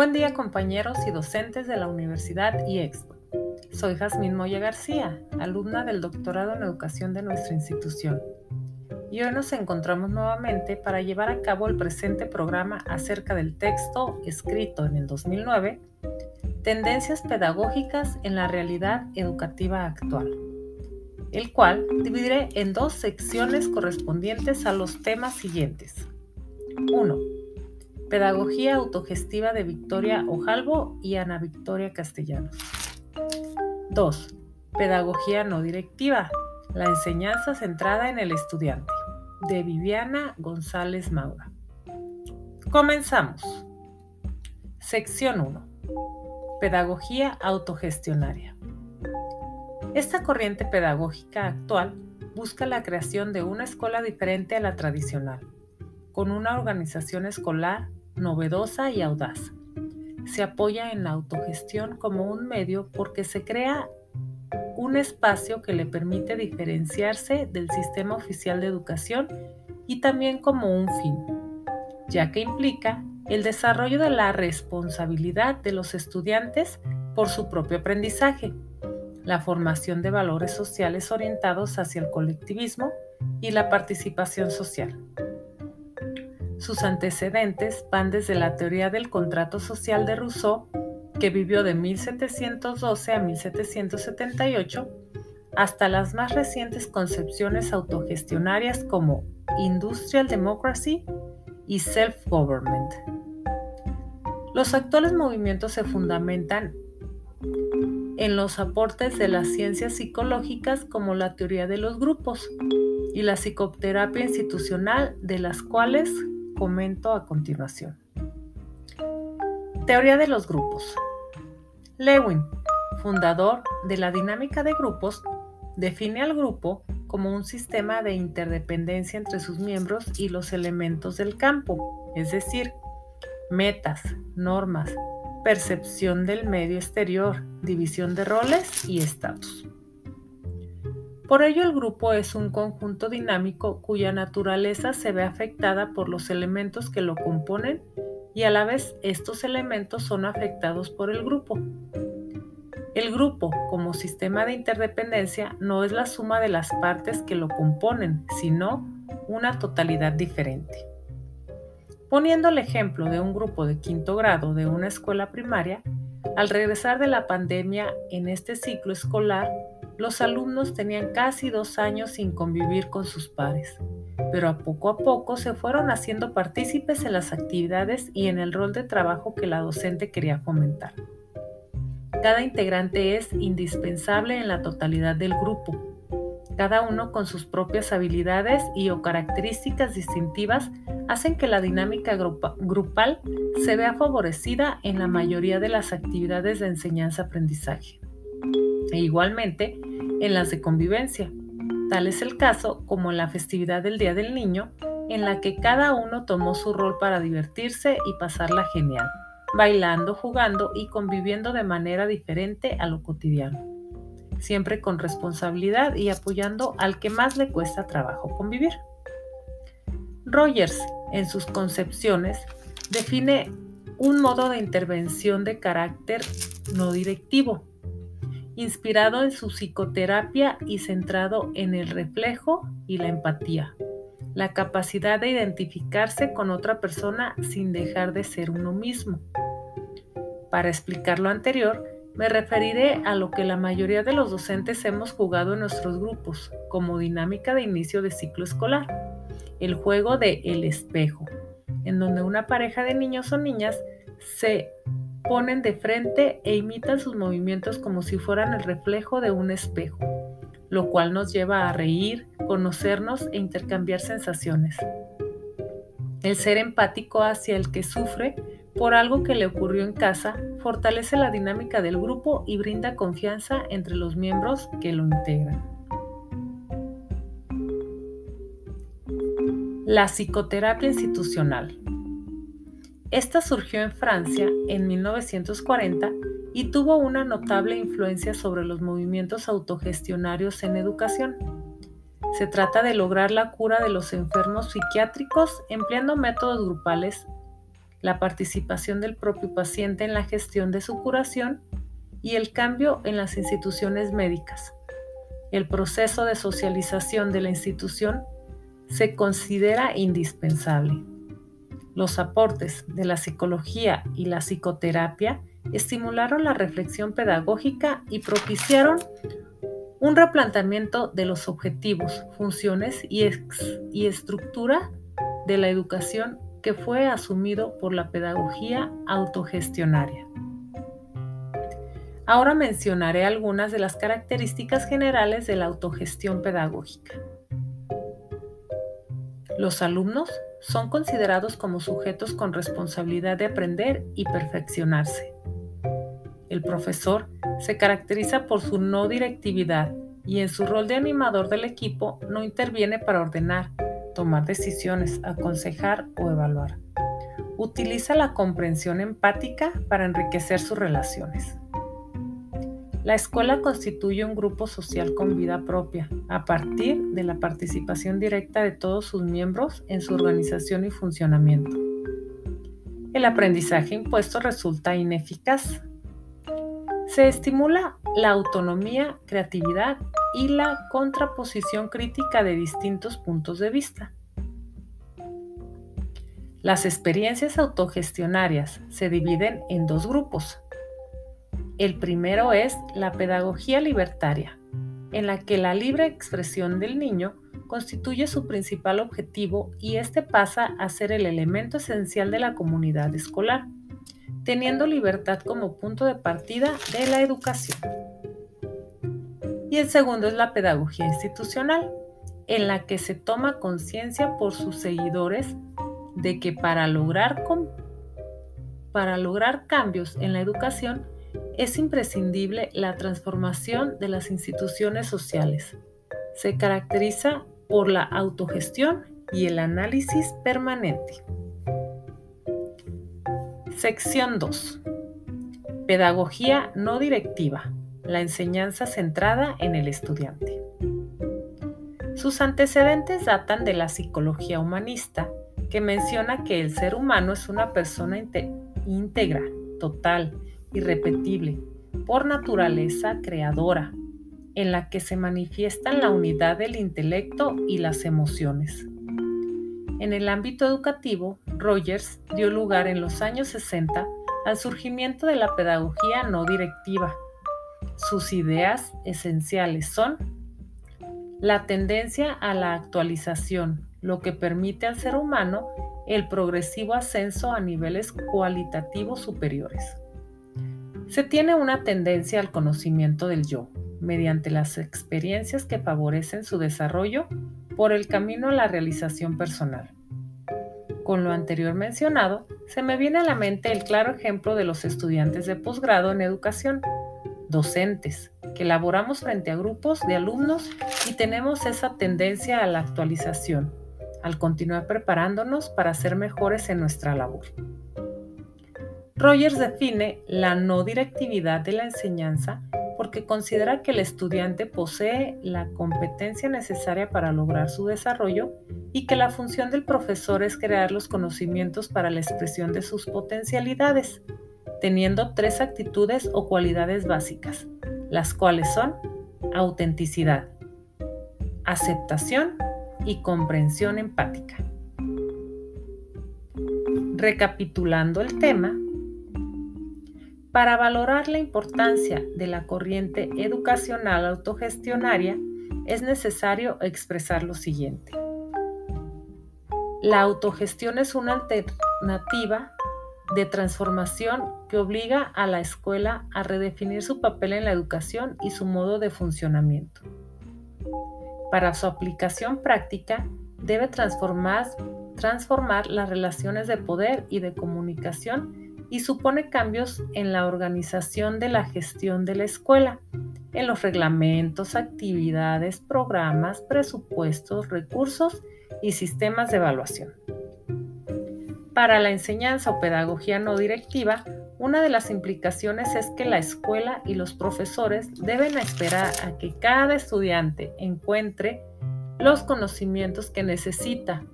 Buen día compañeros y docentes de la Universidad IEXPO. Soy Jazmín Moya García, alumna del doctorado en educación de nuestra institución. Y hoy nos encontramos nuevamente para llevar a cabo el presente programa acerca del texto escrito en el 2009, Tendencias pedagógicas en la realidad educativa actual, el cual dividiré en dos secciones correspondientes a los temas siguientes. 1 Pedagogía autogestiva de Victoria Ojalvo y Ana Victoria Castellanos. 2. Pedagogía no directiva. La enseñanza centrada en el estudiante. De Viviana González Maura. Comenzamos. Sección 1. Pedagogía autogestionaria. Esta corriente pedagógica actual busca la creación de una escuela diferente a la tradicional, con una organización escolar novedosa y audaz. Se apoya en la autogestión como un medio porque se crea un espacio que le permite diferenciarse del sistema oficial de educación y también como un fin, ya que implica el desarrollo de la responsabilidad de los estudiantes por su propio aprendizaje, la formación de valores sociales orientados hacia el colectivismo y la participación social. Sus antecedentes van desde la teoría del contrato social de Rousseau, que vivió de 1712 a 1778, hasta las más recientes concepciones autogestionarias como Industrial Democracy y Self-Government. Los actuales movimientos se fundamentan en los aportes de las ciencias psicológicas como la teoría de los grupos y la psicoterapia institucional, de las cuales comento a continuación. Teoría de los grupos. Lewin, fundador de la dinámica de grupos, define al grupo como un sistema de interdependencia entre sus miembros y los elementos del campo, es decir, metas, normas, percepción del medio exterior, división de roles y estatus. Por ello el grupo es un conjunto dinámico cuya naturaleza se ve afectada por los elementos que lo componen y a la vez estos elementos son afectados por el grupo. El grupo, como sistema de interdependencia, no es la suma de las partes que lo componen, sino una totalidad diferente. Poniendo el ejemplo de un grupo de quinto grado de una escuela primaria, al regresar de la pandemia en este ciclo escolar, los alumnos tenían casi dos años sin convivir con sus pares, pero a poco a poco se fueron haciendo partícipes en las actividades y en el rol de trabajo que la docente quería fomentar. Cada integrante es indispensable en la totalidad del grupo, cada uno con sus propias habilidades y o características distintivas hacen que la dinámica grupal se vea favorecida en la mayoría de las actividades de enseñanza-aprendizaje. E igualmente, en las de convivencia. Tal es el caso como en la festividad del Día del Niño, en la que cada uno tomó su rol para divertirse y pasarla genial, bailando, jugando y conviviendo de manera diferente a lo cotidiano, siempre con responsabilidad y apoyando al que más le cuesta trabajo convivir. Rogers, en sus concepciones, define un modo de intervención de carácter no directivo, inspirado en su psicoterapia y centrado en el reflejo y la empatía, la capacidad de identificarse con otra persona sin dejar de ser uno mismo. Para explicar lo anterior, me referiré a lo que la mayoría de los docentes hemos jugado en nuestros grupos como dinámica de inicio de ciclo escolar, el juego de el espejo, en donde una pareja de niños o niñas se ponen de frente e imitan sus movimientos como si fueran el reflejo de un espejo, lo cual nos lleva a reír, conocernos e intercambiar sensaciones. El ser empático hacia el que sufre por algo que le ocurrió en casa fortalece la dinámica del grupo y brinda confianza entre los miembros que lo integran. La psicoterapia institucional. Esta surgió en Francia en 1940 y tuvo una notable influencia sobre los movimientos autogestionarios en educación. Se trata de lograr la cura de los enfermos psiquiátricos empleando métodos grupales, la participación del propio paciente en la gestión de su curación y el cambio en las instituciones médicas. El proceso de socialización de la institución se considera indispensable. Los aportes de la psicología y la psicoterapia estimularon la reflexión pedagógica y propiciaron un replanteamiento de los objetivos, funciones y, estructura de la educación que fue asumido por la pedagogía autogestionaria. Ahora mencionaré algunas de las características generales de la autogestión pedagógica. Los alumnos son considerados como sujetos con responsabilidad de aprender y perfeccionarse. El profesor se caracteriza por su no directividad y en su rol de animador del equipo no interviene para ordenar, tomar decisiones, aconsejar o evaluar. Utiliza la comprensión empática para enriquecer sus relaciones. La escuela constituye un grupo social con vida propia, a partir de la participación directa de todos sus miembros en su organización y funcionamiento. El aprendizaje impuesto resulta ineficaz, se estimula la autonomía, creatividad y la contraposición crítica de distintos puntos de vista. Las experiencias autogestionarias se dividen en dos grupos. El primero es la pedagogía libertaria, en la que la libre expresión del niño constituye su principal objetivo y este pasa a ser el elemento esencial de la comunidad escolar teniendo libertad como punto de partida de la educación. Y el segundo es la pedagogía institucional, en la que se toma conciencia por sus seguidores de que para lograr, cambios en la educación es imprescindible la transformación de las instituciones sociales. Se caracteriza por la autogestión y el análisis permanente. Sección 2. Pedagogía no directiva. La enseñanza centrada en el estudiante. Sus antecedentes datan de la psicología humanista, que menciona que el ser humano es una persona íntegra, total, irrepetible, por naturaleza creadora, en la que se manifiestan la unidad del intelecto y las emociones. En el ámbito educativo, Rogers dio lugar en los años 60 al surgimiento de la pedagogía no directiva. Sus ideas esenciales son la tendencia a la actualización, lo que permite al ser humano el progresivo ascenso a niveles cualitativos superiores. Se tiene una tendencia al conocimiento del yo, mediante las experiencias que favorecen su desarrollo por el camino a la realización personal. Con lo anterior mencionado, se me viene a la mente el claro ejemplo de los estudiantes de posgrado en educación, docentes, que laboramos frente a grupos de alumnos y tenemos esa tendencia a la actualización, al continuar preparándonos para ser mejores en nuestra labor. Rogers define la no directividad de la enseñanza porque considera que el estudiante posee la competencia necesaria para lograr su desarrollo y que la función del profesor es crear los conocimientos para la expresión de sus potencialidades, teniendo tres actitudes o cualidades básicas, las cuales son autenticidad, aceptación y comprensión empática. Recapitulando el tema, para valorar la importancia de la corriente educacional autogestionaria, es necesario expresar lo siguiente. La autogestión es una alternativa de transformación que obliga a la escuela a redefinir su papel en la educación y su modo de funcionamiento. Para su aplicación práctica, debe transformar, las relaciones de poder y de comunicación y supone cambios en la organización de la gestión de la escuela, en los reglamentos, actividades, programas, presupuestos, recursos y sistemas de evaluación. Para la enseñanza o pedagogía no directiva, una de las implicaciones es que la escuela y los profesores deben esperar a que cada estudiante encuentre los conocimientos que necesita,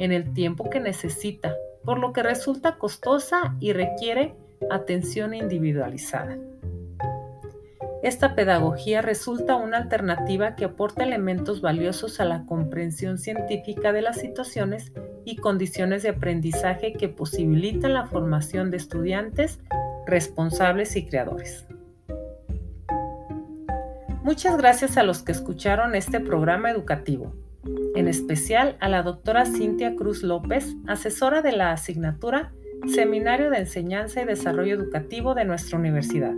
en el tiempo que necesita, por lo que resulta costosa y requiere atención individualizada. Esta pedagogía resulta una alternativa que aporta elementos valiosos a la comprensión científica de las situaciones y condiciones de aprendizaje que posibilitan la formación de estudiantes responsables y creadores. Muchas gracias a los que escucharon este programa educativo, en especial a la doctora Cintia Cruz López, asesora de la asignatura Seminario de Enseñanza y Desarrollo Educativo de nuestra universidad.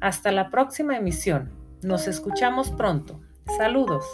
Hasta la próxima emisión. Nos escuchamos pronto. Saludos.